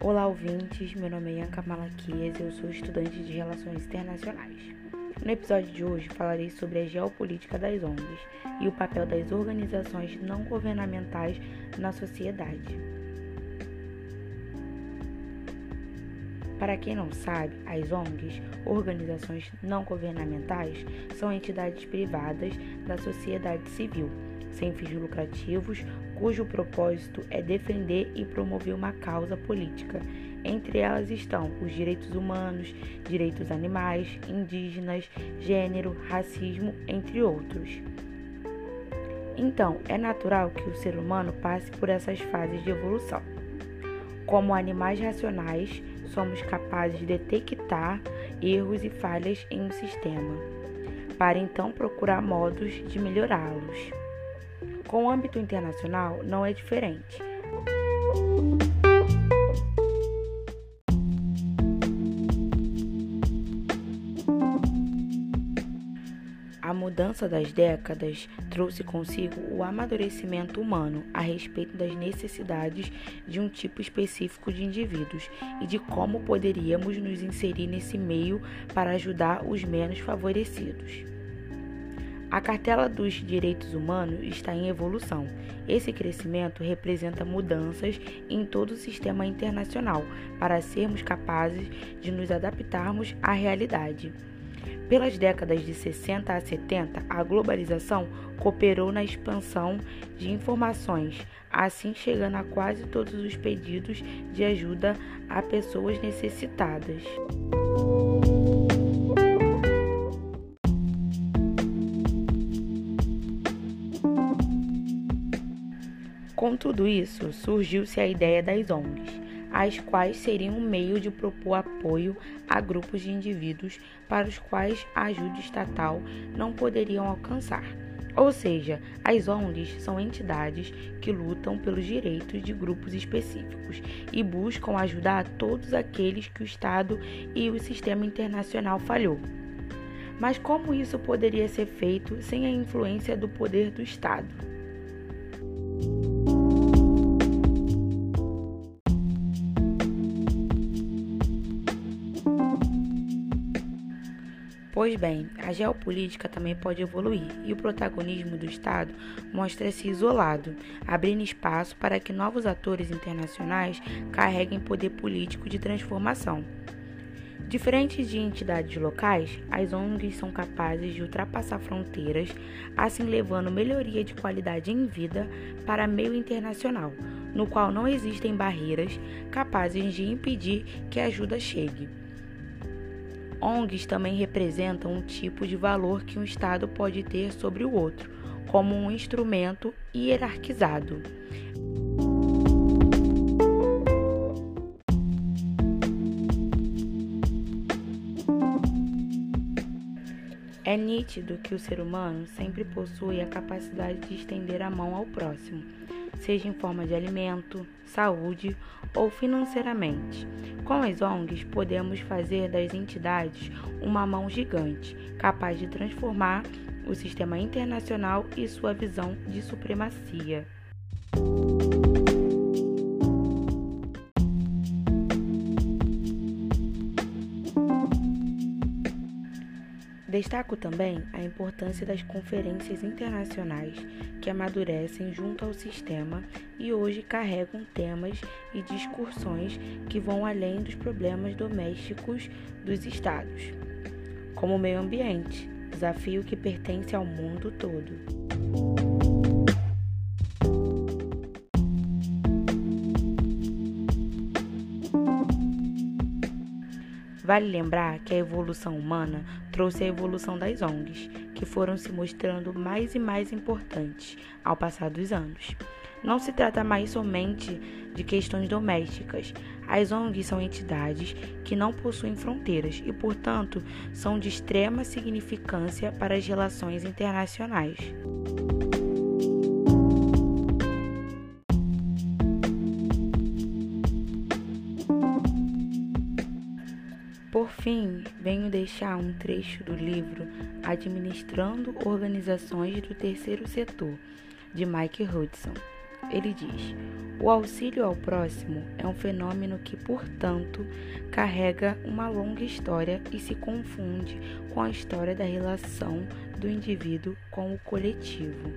Olá, ouvintes. Meu nome é Yanka Malaquias e eu sou estudante de Relações Internacionais. No episódio de hoje falarei sobre a geopolítica das ONGs e o papel das organizações não governamentais na sociedade. Para quem não sabe, as ONGs, organizações não governamentais, são entidades privadas da sociedade civil, sem fins lucrativos, cujo propósito é defender e promover uma causa política. Entre elas estão os direitos humanos, direitos animais, indígenas, gênero, racismo, entre outros. Então, é natural que o ser humano passe por essas fases de evolução. Como animais racionais, somos capazes de detectar erros e falhas em um sistema, para então procurar modos de melhorá-los. Com o âmbito internacional, não é diferente. A mudança das décadas trouxe consigo o amadurecimento humano a respeito das necessidades de um tipo específico de indivíduos e de como poderíamos nos inserir nesse meio para ajudar os menos favorecidos. A cartela dos direitos humanos está em evolução. Esse crescimento representa mudanças em todo o sistema internacional para sermos capazes de nos adaptarmos à realidade. Pelas décadas de 60 a 70, a globalização cooperou na expansão de informações, assim chegando a quase todos os pedidos de ajuda a pessoas necessitadas. Com tudo isso, surgiu-se a ideia das ONGs, as quais seriam um meio de propor apoio a grupos de indivíduos para os quais a ajuda estatal não poderiam alcançar. Ou seja, as ONGs são entidades que lutam pelos direitos de grupos específicos e buscam ajudar a todos aqueles que o Estado e o sistema internacional falhou. Mas como isso poderia ser feito sem a influência do poder do Estado? Pois bem, a geopolítica também pode evoluir e o protagonismo do Estado mostra-se isolado, abrindo espaço para que novos atores internacionais carreguem poder político de transformação. Diferentes de entidades locais, as ONGs são capazes de ultrapassar fronteiras, assim levando melhoria de qualidade em vida para meio internacional, no qual não existem barreiras capazes de impedir que a ajuda chegue. ONGs também representam um tipo de valor que um Estado pode ter sobre o outro, como um instrumento hierarquizado. É nítido que o ser humano sempre possui a capacidade de estender a mão ao próximo seja em forma de alimento, saúde ou financeiramente. Com as ONGs, podemos fazer das entidades uma mão gigante, capaz de transformar o sistema internacional e sua visão de supremacia. Destaco também a importância das conferências internacionais que amadurecem junto ao sistema e hoje carregam temas e discussões que vão além dos problemas domésticos dos estados, como o meio ambiente, desafio que pertence ao mundo todo. Vale lembrar que a evolução humana trouxe a evolução das ONGs, que foram se mostrando mais e mais importantes ao passar dos anos. Não se trata mais somente de questões domésticas. As ONGs são entidades que não possuem fronteiras e, portanto, são de extrema significância para as relações internacionais. Por fim, venho deixar um trecho do livro Administrando Organizações do Terceiro Setor, de Mike Hudson. ele diz: o auxílio ao próximo é um fenômeno que, portanto, carrega uma longa história e se confunde com a história da relação do indivíduo com o coletivo.